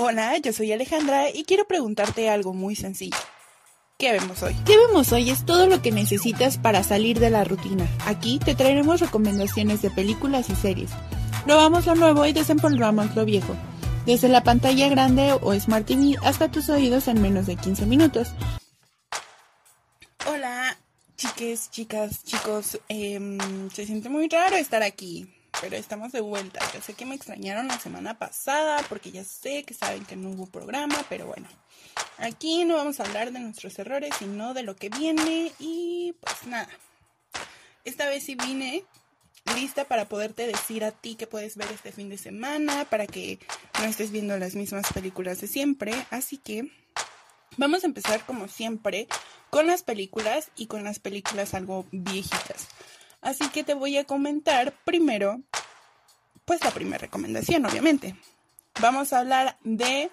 Hola, yo soy Alejandra y quiero preguntarte algo muy sencillo. ¿Qué vemos hoy? ¿Qué vemos hoy? Es todo lo que necesitas para salir de la rutina. Aquí te traeremos recomendaciones de películas y series. Probamos lo nuevo y desempolvamos lo viejo. Desde la pantalla grande o Smart TV hasta tus oídos en menos de 15 minutos. Hola, chiques, chicas, chicos. Em, se siente muy raro estar aquí, pero estamos de vuelta. Yo sé que me extrañaron la semana pasada porque ya sé que saben que no hubo programa, pero bueno. Aquí no vamos a hablar de nuestros errores, sino de lo que viene y pues nada. Esta vez sí vine lista para poderte decir a ti que puedes ver este fin de semana, para que no estés viendo las mismas películas de siempre. Así que vamos a empezar como siempre con las películas y con las películas algo viejitas. Así que te voy a comentar primero, pues la primera recomendación, obviamente. Vamos a hablar de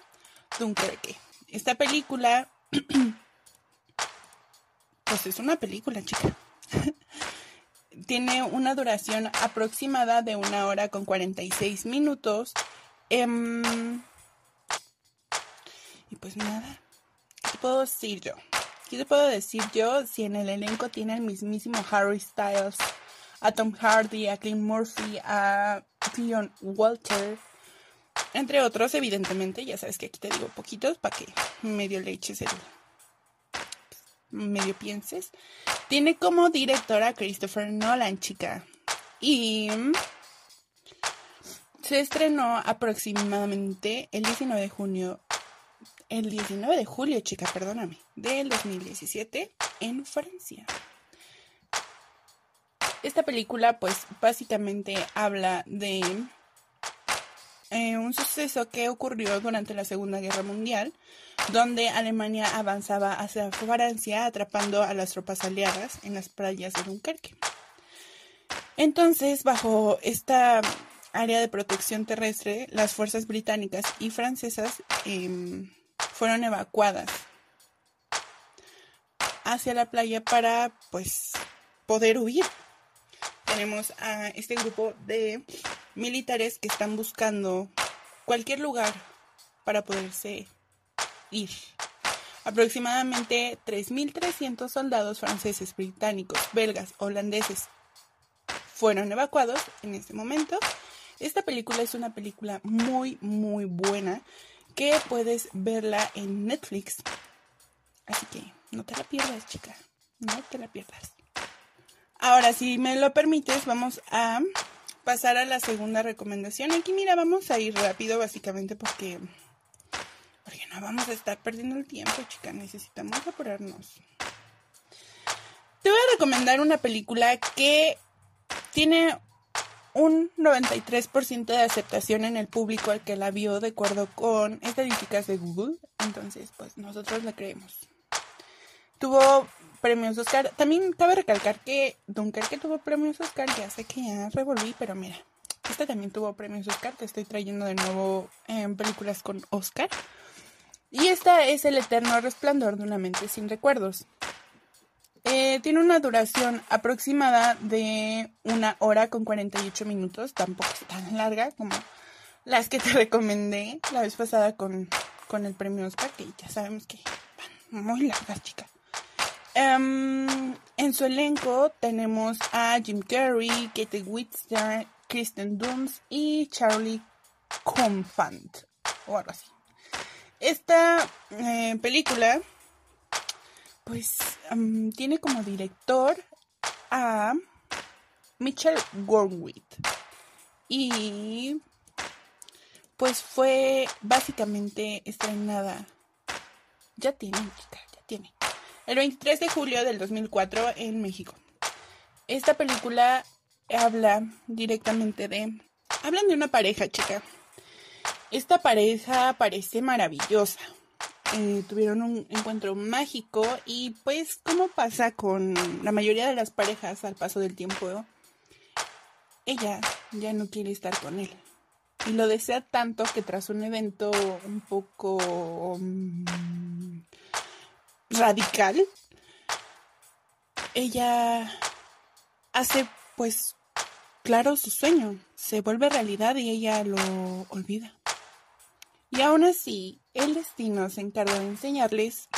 Dunkerque. Esta película, pues es una película, chica. Tiene una duración aproximada de una hora con 46 minutos. Em, y pues nada, ¿qué te puedo decir yo? ¿Qué te puedo decir yo si en el elenco tiene el mismísimo Harry Styles, a Tom Hardy, a Clint Murphy, a Dion Walter, entre otros, evidentemente, ya sabes que aquí te digo poquitos para que medio le eches el medio pienses. Tiene como directora Christopher Nolan, chica. Y se estrenó aproximadamente el 19 de junio, el 19 de julio, chica, perdóname, del 2017 en Francia. Esta película, pues, básicamente habla de eh, un suceso que ocurrió durante la Segunda Guerra Mundial, donde Alemania avanzaba hacia Francia atrapando a las tropas aliadas en las playas de Dunkerque. Entonces, bajo esta área de protección terrestre, las fuerzas británicas y francesas em, fueron evacuadas hacia la playa para, pues, poder huir. Tenemos a este grupo de militares que están buscando cualquier lugar para poderse ir. Aproximadamente 3.300 soldados franceses, británicos, belgas, holandeses fueron evacuados en este momento. Esta película es una película muy, muy buena que puedes verla en Netflix. Así que no te la pierdas, chica. No te la pierdas. Ahora, si me lo permites, vamos a pasar a la segunda recomendación. Aquí, mira, vamos a ir rápido, básicamente, porque, porque no vamos a estar perdiendo el tiempo, chica. Necesitamos apurarnos. Te voy a recomendar una película que tiene un 93% de aceptación en el público al que la vio de acuerdo con estadísticas de Google. Entonces, pues nosotros la creemos. Tuvo premios Oscar. También cabe recalcar que Dunkerque tuvo premios Oscar. Ya sé que ya revolví, pero mira, este también tuvo premios Oscar. Te estoy trayendo de nuevo em, películas con Oscar. Y esta es El eterno resplandor de una mente sin recuerdos. Eh, tiene una duración aproximada de una hora con 48 minutos. Tampoco es tan larga como las que te recomendé la vez pasada con, con el premio Oscar, que ya sabemos que van muy largas, chicas. Em, en su elenco tenemos a Jim Carrey, Kate Winslet, Kristen Dunst y Charlie Confant o algo así. Esta eh, película, pues, em, tiene como director a Mitchell Gornwith y pues fue básicamente estrenada. Ya tiene, ya tiene el 23 de julio del 2004 en México. Esta película habla directamente de... Hablan de una pareja, chica. Esta pareja parece maravillosa. Eh, tuvieron un encuentro mágico y pues como pasa con la mayoría de las parejas al paso del tiempo, ella ya no quiere estar con él. Y lo desea tanto que tras un evento un poco... Mm, radical, ella hace pues claro su sueño, se vuelve realidad y ella lo olvida. Y aún así, el destino se encarga de enseñarles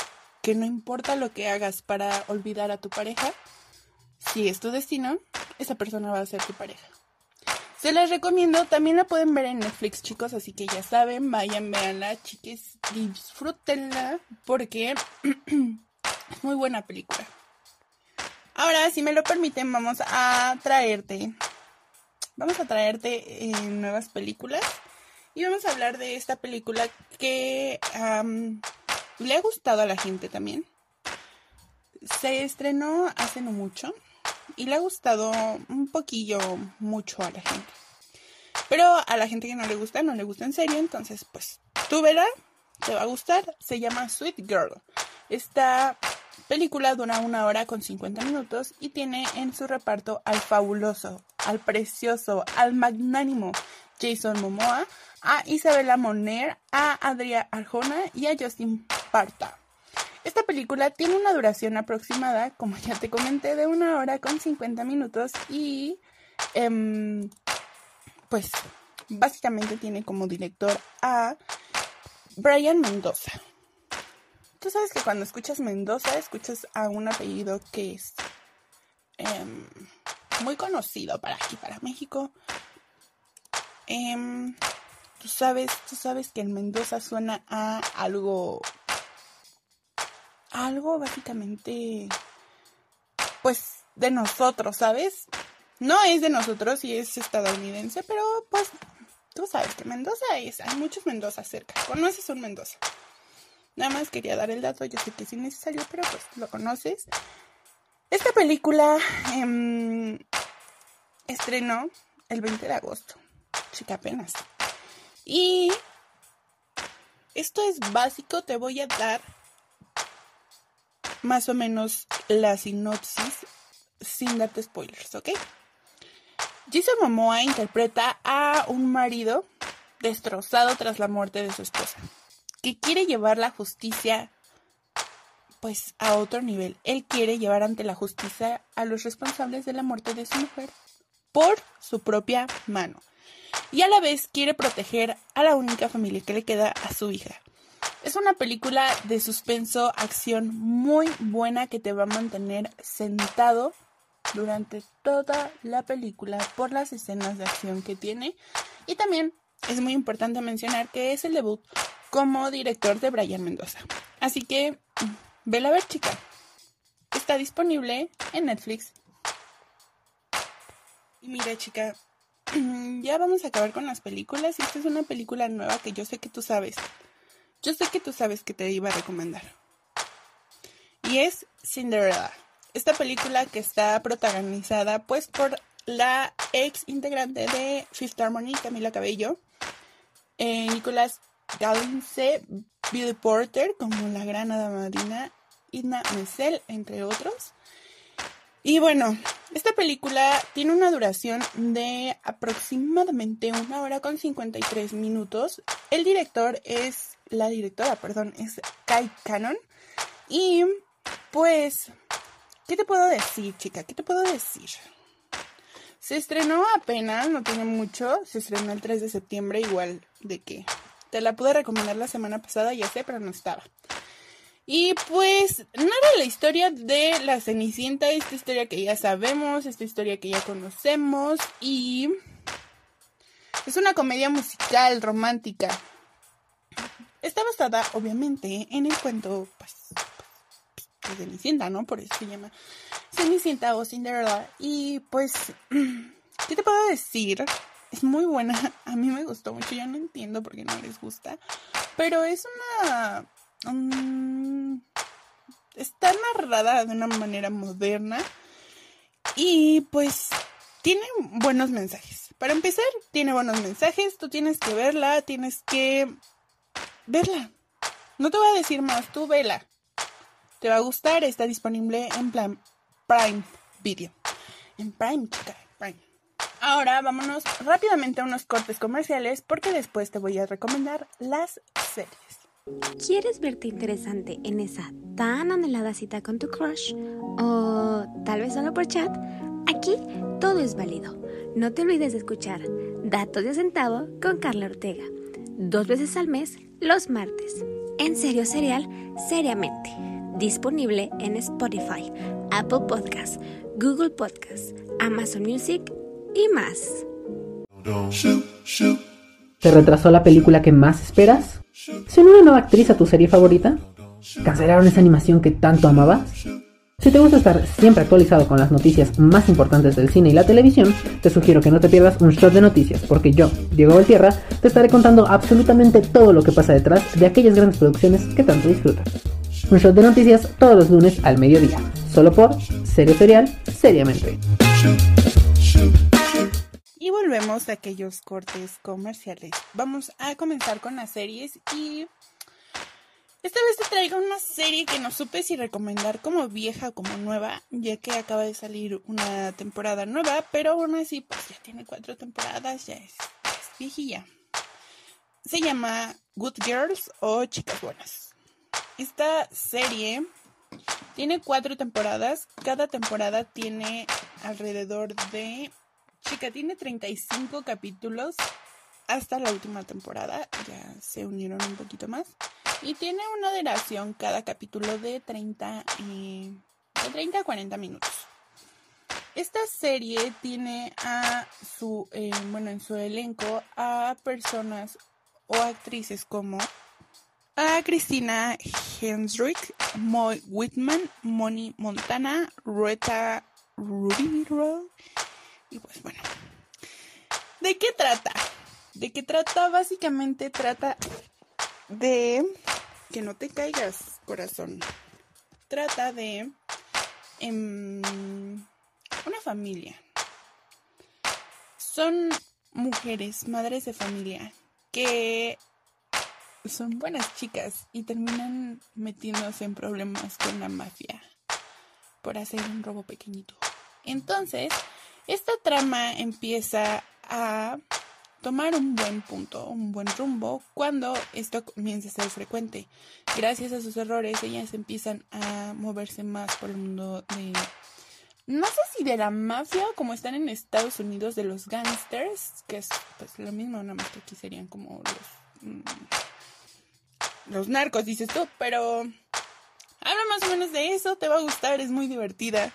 que no importa lo que hagas para olvidar a tu pareja, si es tu destino, esa persona va a ser tu pareja. Se las recomiendo, también la pueden ver en Netflix, chicos, así que ya saben, vayan, véanla, chiques, disfrútenla, porque es muy buena película. Ahora, si me lo permiten, vamos a traerte, vamos a traerte eh, nuevas películas y vamos a hablar de esta película que le ha gustado a la gente también. Se estrenó hace no mucho y le ha gustado un poquillo mucho a la gente. Pero a la gente que no le gusta, no le gusta en serio, entonces pues tú verás, te va a gustar. Se llama Sweet Girl. Esta película dura una hora con 50 minutos y tiene en su reparto al fabuloso, al precioso, al magnánimo Jason Momoa, a Isabella Moner, a Adria Arjona y a Justin Parta. Esta película tiene una duración aproximada, como ya te comenté, de una hora con 50 minutos y em, pues básicamente tiene como director a Brian Mendoza. Tú sabes que cuando escuchas Mendoza escuchas a un apellido que es em, muy conocido para aquí, para México. Em, tú sabes, tú sabes que el Mendoza suena a algo algo básicamente, pues, de nosotros, ¿sabes? No es de nosotros y es estadounidense, pero pues tú sabes que Mendoza es, hay muchos Mendoza cerca. ¿Conoces un Mendoza? Nada más quería dar el dato, yo sé que es innecesario, pero pues lo conoces. Esta película em, estrenó el 20 de agosto, chica apenas. Y esto es básico, te voy a dar más o menos la sinopsis sin darte spoilers, ¿ok? Jason Momoa interpreta a un marido destrozado tras la muerte de su esposa, que quiere llevar la justicia pues a otro nivel. Él quiere llevar ante la justicia a los responsables de la muerte de su mujer por su propia mano. Y a la vez quiere proteger a la única familia que le queda a su hija. Es una película de suspenso, acción muy buena que te va a mantener sentado durante toda la película por las escenas de acción que tiene. Y también es muy importante mencionar que es el debut como director de Brian Mendoza. Así que, vela a ver, chica. Está disponible en Netflix. Y mira, chica, ya vamos a acabar con las películas. Y esta es una película nueva que yo sé que tú sabes. Yo sé que tú sabes que te iba a recomendar. Y es Cinderella. Esta película que está protagonizada pues por la ex integrante de Fifth Harmony, Camila Cabello, eh, Nicolás Galince, Billy Porter como la gran hada madrina, Idna Menzel, entre otros. Y bueno, esta película tiene una duración de aproximadamente una hora con 53 minutos. El director es, la directora, perdón, es Kai Cannon. Y pues, ¿qué te puedo decir, chica? ¿Qué te puedo decir? Se estrenó apenas, no tiene mucho. Se estrenó el 3 de septiembre, igual de que te la pude recomendar la semana pasada, ya sé, pero no estaba. Y pues nada, la historia de la Cenicienta, esta historia que ya sabemos, esta historia que ya conocemos y es una comedia musical romántica. Está basada obviamente en el cuento pues, de Cenicienta, ¿no? Por eso se llama Cenicienta o Cinderella y pues ¿qué te puedo decir? Es muy buena, a mí me gustó mucho, yo no entiendo por qué no les gusta, pero es una está narrada de una manera moderna y pues tiene buenos mensajes. Para empezar, tiene buenos mensajes, tú tienes que verla, tienes que verla. No te voy a decir más, tú vela. Te va a gustar, está disponible en plan Prime Video. En Prime, chica, Prime. Ahora vámonos rápidamente a unos cortes comerciales porque después te voy a recomendar las series. ¿Quieres verte interesante en esa tan anhelada cita con tu crush? ¿O tal vez solo por chat? Aquí todo es válido. No te olvides de escuchar Datos de Centavo con Carla Ortega. Dos veces al mes los martes. En serio serial, seriamente. Disponible en Spotify, Apple Podcasts, Google Podcasts, Amazon Music y más. ¿Te retrasó la película que más esperas? ¿Se unió una nueva actriz a tu serie favorita? ¿Cancelaron esa animación que tanto amabas? Si te gusta estar siempre actualizado con las noticias más importantes del cine y la televisión, te sugiero que no te pierdas un shot de noticias, porque yo, Diego Valtierra, te estaré contando absolutamente todo lo que pasa detrás de aquellas grandes producciones que tanto disfrutas. Un shot de noticias todos los lunes al mediodía, solo por Serio Serial, seriamente. Y volvemos a aquellos cortes comerciales. Vamos a comenzar con las series y esta vez te traigo una serie que no supe si recomendar como vieja o como nueva, ya que acaba de salir una temporada nueva, pero aún así pues ya tiene cuatro temporadas, ya es, es viejilla. Se llama Good Girls o Chicas Buenas. Esta serie tiene cuatro temporadas, cada temporada tiene alrededor de... Chica, tiene 35 capítulos hasta la última temporada, ya se unieron un poquito más. Y tiene una duración cada capítulo de 30, de 30 a 40 minutos. Esta serie tiene a su, eh, bueno, en su elenco a personas o actrices como a Cristina Hensrick, Moy Whitman, Moni Montana, Rita Rubiro. Y pues bueno, ¿de qué trata? ¿De qué trata? Básicamente trata de que no te caigas, corazón. Trata de em, una familia. Son mujeres, madres de familia, que son buenas chicas y terminan metiéndose en problemas con la mafia por hacer un robo pequeñito. Entonces, esta trama empieza a tomar un buen punto, un buen rumbo cuando esto comienza a ser frecuente. Gracias a sus errores, ellas empiezan a moverse más por el mundo de... No sé si de la mafia, como están en Estados Unidos, de los gangsters, que es pues lo mismo, nada más que aquí serían como los... Mm, los narcos, dices tú, pero... Habla más o menos de eso, te va a gustar, es muy divertida.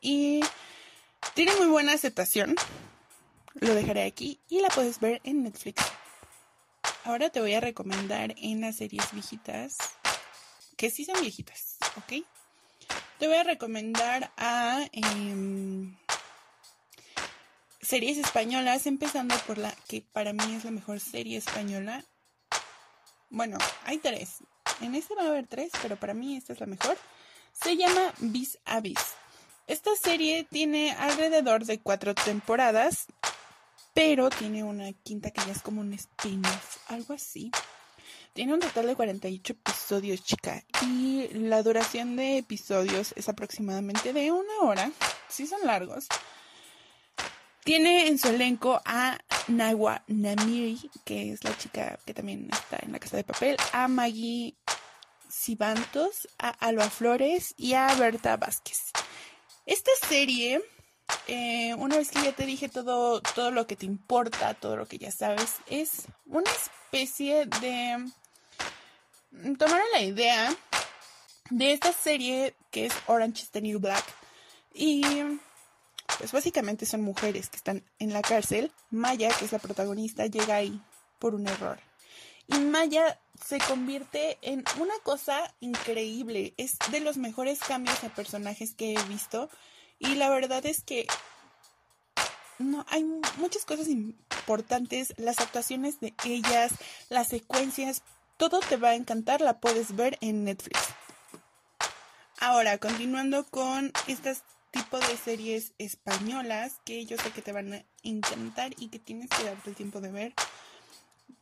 Y tiene muy buena aceptación. Lo dejaré aquí y la puedes ver en Netflix. Ahora te voy a recomendar en las series viejitas, que sí son viejitas, ¿ok? Te voy a recomendar a em, series españolas, empezando por la que para mí es la mejor serie española. Bueno, hay tres. En esta va a haber tres, pero para mí esta es la mejor. Se llama Vis a Vis. Esta serie tiene alrededor de cuatro temporadas pero tiene una quinta que ya es como un spin-off, algo así. Tiene un total de 48 episodios, chica, y la duración de episodios es aproximadamente de una hora, si son largos. Tiene en su elenco a Nawa Namiri, que es la chica que también está en la casa de papel, a Maggie Sibantos, a Alba Flores y a Berta Vázquez. Esta serie eh, una vez que ya te dije todo, todo lo que te importa, todo lo que ya sabes, es una especie de mm, tomar la idea de esta serie que es Orange is the New Black y pues básicamente son mujeres que están en la cárcel. Maya, que es la protagonista, llega ahí por un error. Y Maya se convierte en una cosa increíble. Es de los mejores cambios de personajes que he visto. Y la verdad es que no hay muchas cosas importantes, las actuaciones de ellas, las secuencias, todo te va a encantar, la puedes ver en Netflix. Ahora, continuando con este tipo de series españolas que yo sé que te van a encantar y que tienes que darte el tiempo de ver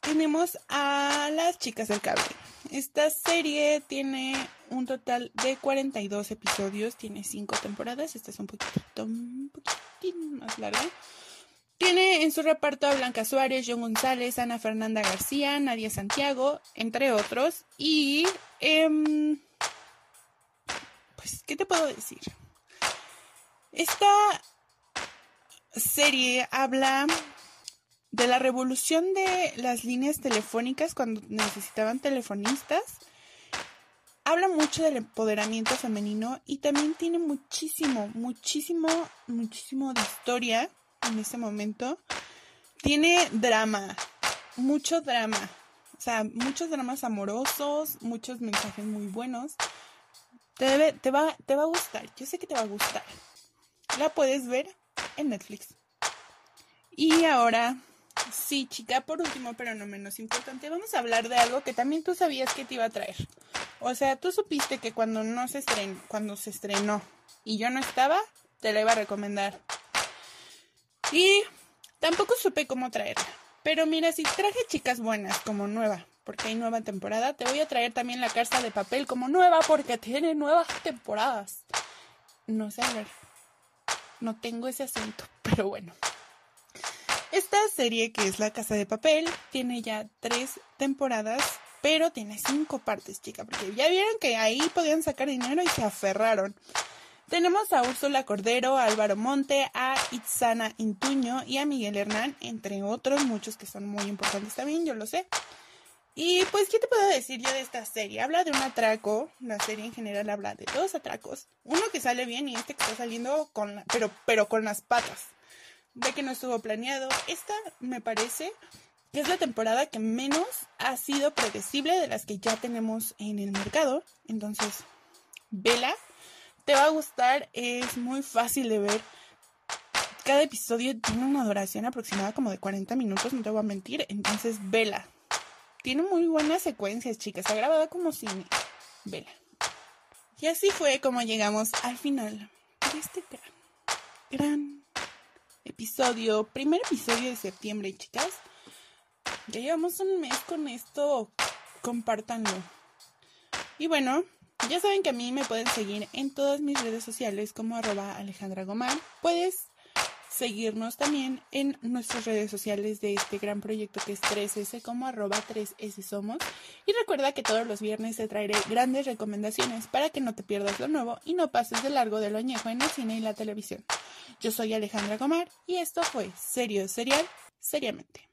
tenemos a las chicas del cable. Esta serie tiene un total de 42 episodios, tiene 5 temporadas, esta es un poquito, un poquitín más larga. Tiene en su reparto a Blanca Suárez, John González, Ana Fernanda García, Nadia Santiago, entre otros. Y, em, pues, ¿qué te puedo decir? Esta serie habla de la revolución de las líneas telefónicas cuando necesitaban telefonistas. Habla mucho del empoderamiento femenino y también tiene muchísimo, muchísimo, muchísimo de historia en ese momento. Tiene drama, mucho drama. O sea, muchos dramas amorosos, muchos mensajes muy buenos. Te, te, va, te va a gustar, yo sé que te va a gustar. La puedes ver en Netflix. Y ahora, sí, chica, por último, pero no menos importante, vamos a hablar de algo que también tú sabías que te iba a traer. O sea, tú supiste que cuando no se estrenó, cuando se estrenó y yo no estaba, te la iba a recomendar. Y tampoco supe cómo traerla. Pero mira, si traje chicas buenas como nueva, porque hay nueva temporada, te voy a traer también la carta de papel como nueva porque tiene nuevas temporadas. No sé ver. No tengo ese acento, pero bueno. Esta serie que es La Casa de Papel tiene ya tres temporadas, pero tiene cinco partes, chica, porque ya vieron que ahí podían sacar dinero y se aferraron. Tenemos a Úrsula Cordero, a Álvaro Monte, a Itzana Intuño y a Miguel Hernán, entre otros muchos que son muy importantes también, yo lo sé. Y pues, ¿qué te puedo decir yo de esta serie? Habla de un atraco, la serie en general habla de dos atracos, uno que sale bien y este que está saliendo con, pero, pero con las patas, de que no estuvo planeado. Esta me parece que es la temporada que menos ha sido predecible de las que ya tenemos en el mercado, entonces, vela, te va a gustar, es muy fácil de ver. Cada episodio tiene una duración aproximada como de 40 minutos, no te voy a mentir, entonces vela tiene muy buenas secuencias, chicas. Está grabada como cine. Vela. Y así fue como llegamos al final de este gran episodio, primer episodio de septiembre, chicas. Ya llevamos un mes con esto. Compártanlo. Y bueno, ya saben que a mí me pueden seguir en todas mis redes sociales como arroba Alejandra Gomar. Puedes seguirnos también en nuestras redes sociales de este gran proyecto que es 3S como arroba 3S somos. Y recuerda que todos los viernes te traeré grandes recomendaciones para que no te pierdas lo nuevo y no pases de largo de lo añejo en el cine y la televisión. Yo soy Alejandra Gomar y esto fue Serio Serial, seriamente.